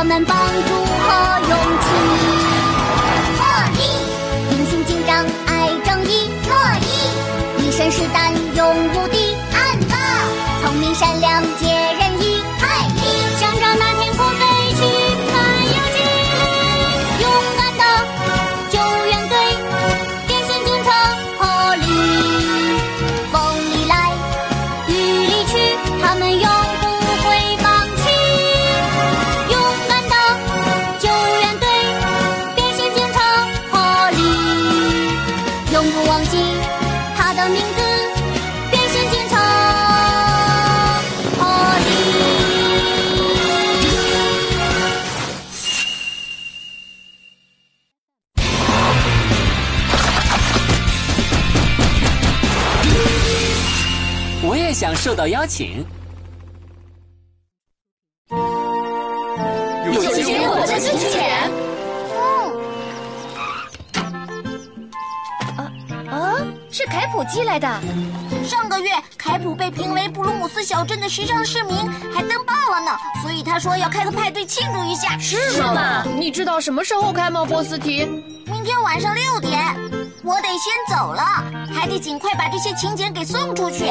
我们帮助和勇气。想受到邀请。有请我的请柬。啊，是凯普寄来的。上个月，凯普被评为布鲁姆斯小镇的时尚市民，还登报了呢。所以他说要开个派对庆祝一下。是吗？你知道什么时候开吗，波斯提？明天晚上六点，我得先走了，还得尽快把这些请柬给送出去。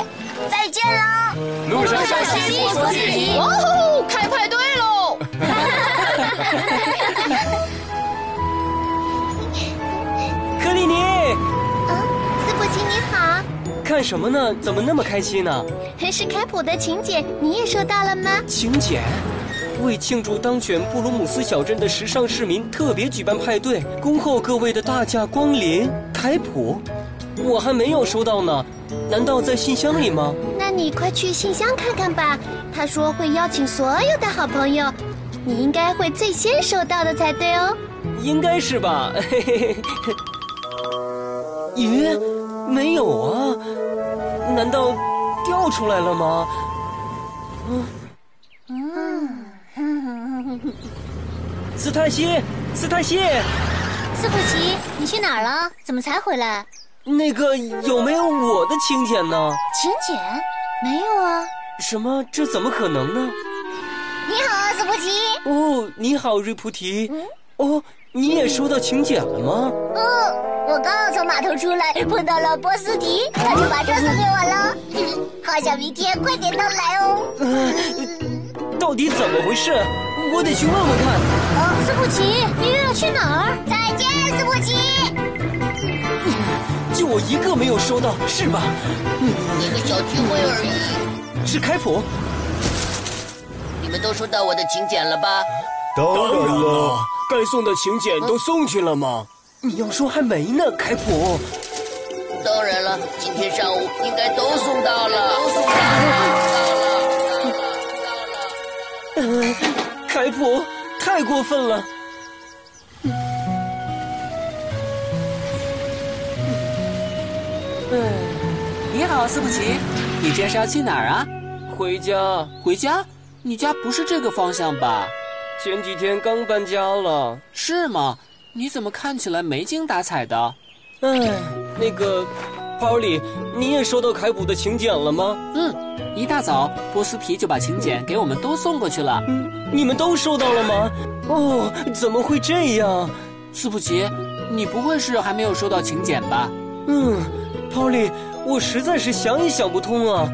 再见啦！路上小心，波斯提。哦吼，开派对喽！克里尼，斯普奇你好，看什么呢？怎么那么开心呢？是凯普的请柬，你也收到了吗？请柬，为庆祝当选布鲁姆斯小镇的时尚市民，特别举办派对，恭候各位的大驾光临。凯普，我还没有收到呢，难道在信箱里吗？那你快去信箱看看吧。他说会邀请所有的好朋友，你应该会最先收到的才对哦。应该是吧。嘿嘿嘿。咦，没有啊？难道掉出来了吗？嗯。斯泰西，斯泰西，斯普奇，你去哪儿了？怎么才回来？那个有没有我的请柬呢？请柬？没有啊。什么？这怎么可能呢？你好，斯普奇。哦，你好，瑞菩提。哦，你也收到请柬了吗？哦，我刚从码头出来，碰到了波斯迪，他就把这送给我了。好想明天快点到来哦。呃，到底怎么回事？我得去问问看。哦，斯普奇，要去哪儿？再见，斯普奇。就我一个没有收到，是吧？一个小聚会而已。是开普。你们都收到我的请柬了吧？当然了，该送的请柬都送去了吗？你要说还没呢，开普。当然了，今天上午应该都送到了。都送到了，到了，到了，到了。呃，开普，太过分了。你好，斯普奇，你这是要去哪儿啊？回家。回家？你家不是这个方向吧？前几天刚搬家了。是吗？你怎么看起来没精打采的？哎，那个，Polly，你也收到凯普的请柬了吗？嗯，一大早波斯皮就把请柬给我们都送过去了。嗯，你们都收到了吗？哦，怎么会这样？斯普奇，你不会是还没有收到请柬吧？嗯，Polly，我实在是想也想不通啊。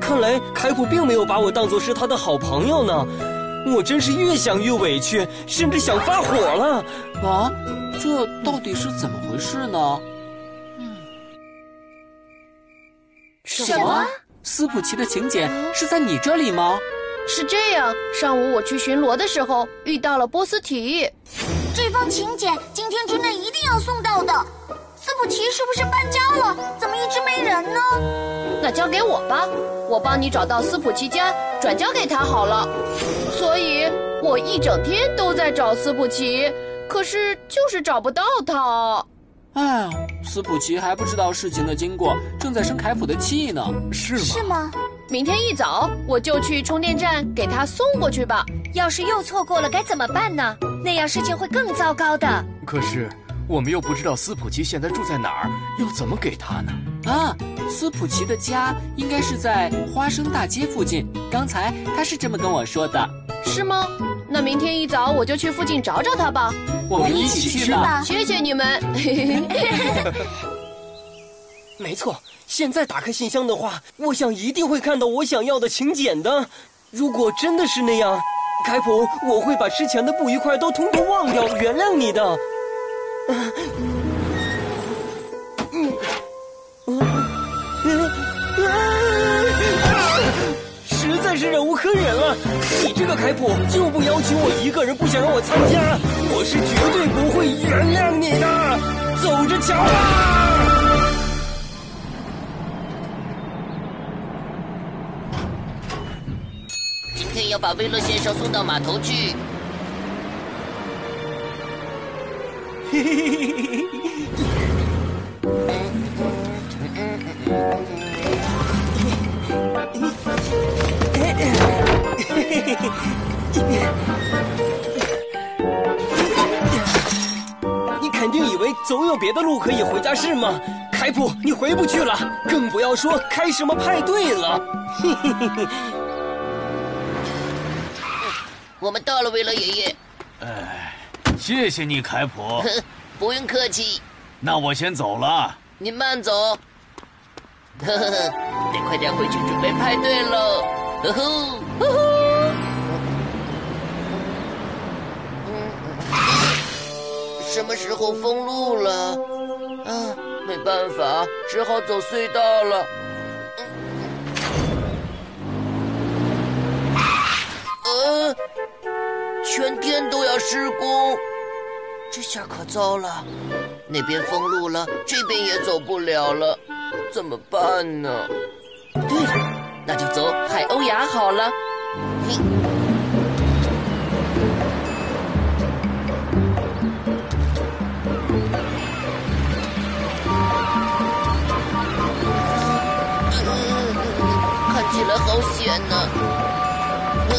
看来凯普并没有把我当做是他的好朋友呢。我真是越想越委屈，甚至想发火了。啊，这到底是怎么回事呢？嗯，什么？斯普奇的请柬是在你这里吗？是这样，上午我去巡逻的时候遇到了波斯提。这封请柬今天之内一定要送到的。斯普奇是不是搬家了？怎么一直没人呢？那交给我吧，我帮你找到斯普奇家，转交给他好了。所以，我一整天都在找斯普奇，可是就是找不到他。哎，斯普奇还不知道事情的经过，正在生凯普的气呢。是吗？是吗？明天一早我就去充电站给他送过去吧。要是又错过了该怎么办呢？那样事情会更糟糕的。可是我们又不知道斯普奇现在住在哪儿，要怎么给他呢？啊，斯普奇的家应该是在花生大街附近。刚才他是这么跟我说的。是吗？那明天一早我就去附近找找他吧。我们一起去吧。谢谢你们。没错，现在打开信箱的话，我想一定会看到我想要的请柬的。如果真的是那样，凯普，我会把之前的不愉快都通通忘掉，原谅你的。实在是忍无可忍了！你这个凯普就不邀请我一个人，不想让我参加，我是绝对不会原谅你的。走着瞧吧！今天要把威勒先生送到码头去。你肯定以为总有别的路可以回家是吗？凯普，你回不去了，更不要说开什么派对了。嘿嘿嘿嘿。我们到了，威勒爷爷。哎，谢谢你，凯普。不用客气。那我先走了。您慢走。呵呵呵，得快点回去准备派对喽。呵呵呵呵。什么时候封路了？啊，没办法，只好走隧道了。呃，全天都要施工，这下可糟了。那边封路了，这边也走不了了，怎么办呢？对了，那就走海鸥崖好了。嘿。看起来好险呐、我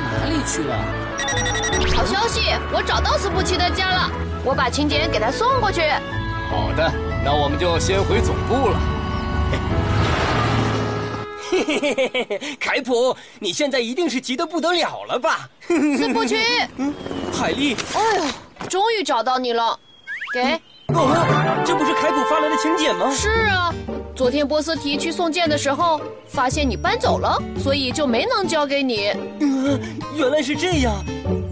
哪里去了？好消息，我找到斯普奇的家了，我把请柬给他送过去。好的，那我们就先回总部了。嘿嘿嘿嘿嘿，凯普，你现在一定是急得不得了了吧？斯普奇，嗯海莉，哎呦，终于找到你了，给。哦，这不是凯普发来的请柬吗？是啊，昨天波斯提去送件的时候，发现你搬走了，所以就没能交给你。嗯，原来是这样。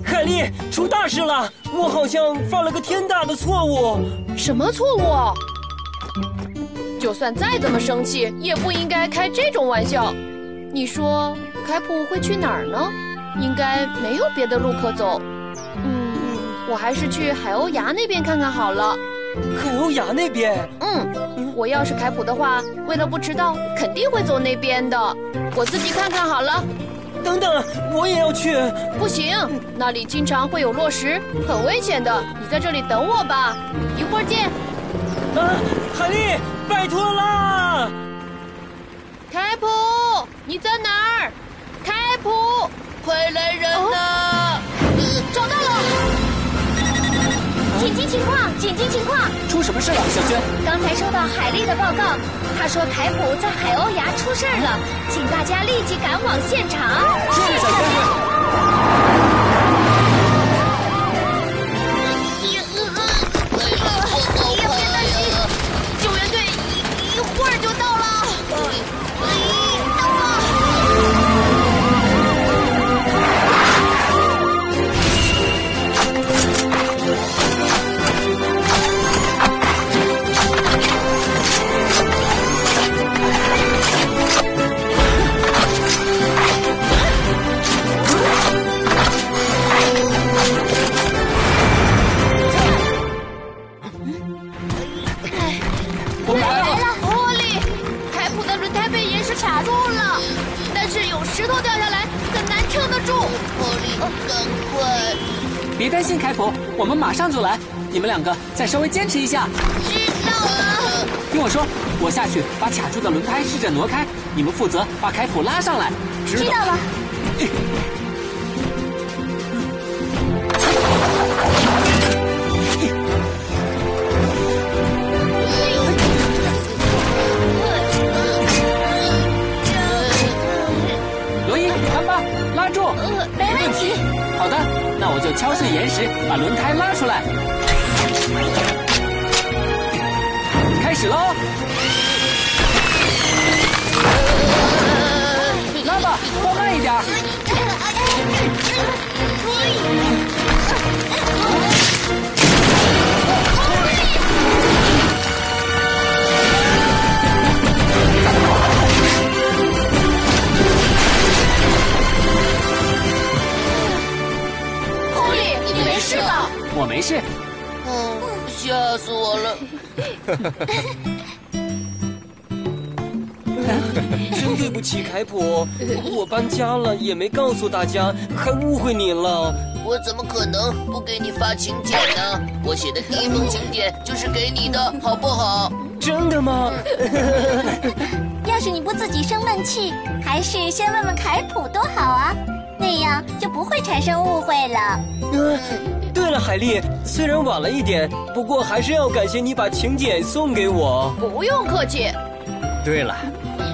海莉，出大事了！我好像犯了个天大的错误。什么错误？就算再怎么生气，也不应该开这种玩笑。你说凯普会去哪儿呢？应该没有别的路可走。嗯，我还是去海鸥崖那边看看好了。海鸥崖那边？嗯，我要是凯普的话，为了不迟到，肯定会走那边的。我自己看看好了。等等，我也要去。不行，那里经常会有落石，很危险的。你在这里等我吧，一会儿见。啊，海莉，拜托啦！凯普，你在哪儿？凯普，快来人呐！找到了！紧急情况！紧急情况！出什么事了，小娟？刚才收到海丽的报告，她说凯普在海鸥崖出事了，请大家立即赶往现场。是，小娟。卡住了，但是有石头掉下来，很难撑得住。波利，赶快！别担心，凯普，我们马上就来。你们两个再稍微坚持一下。知道了。听我说，我下去把卡住的轮胎试着挪开，你们负责把凯普拉上来。知道了。岩石，把轮胎拉出来。开始喽！真对不起，凯普，我搬家了也没告诉大家，还误会你了。我怎么可能不给你发请柬呢？我写的第一封请柬就是给你的，好不好？真的吗？要是你不自己生闷气，还是先问问凯普多好啊，那样就不会产生误会了。嗯，对了，海丽，虽然晚了一点，不过还是要感谢你把请柬送给我。不用客气。对了，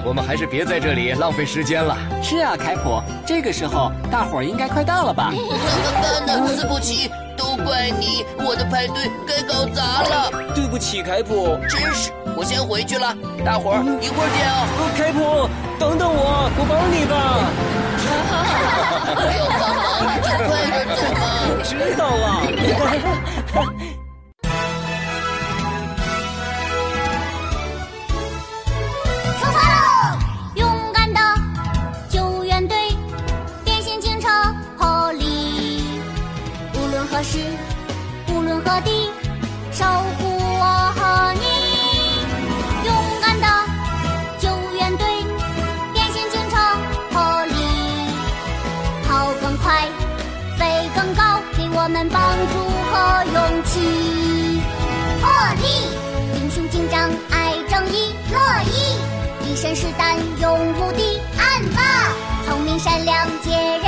我们还是别在这里浪费时间了。是啊，凯普，这个时候大伙儿应该快到了吧？怎么办呢？斯普奇，都怪你，我的派对该搞砸了。对不起，凯普。真是，我先回去了，大伙儿一会儿见哦。凯普，等等我，我帮你吧。要帮忙就快点走吧。知道了。快，飞更高，给我们帮助和勇气。破例，英雄警长，爱正义，乐意，一身是胆，勇无敌，暗霸，聪明善良，坚韧。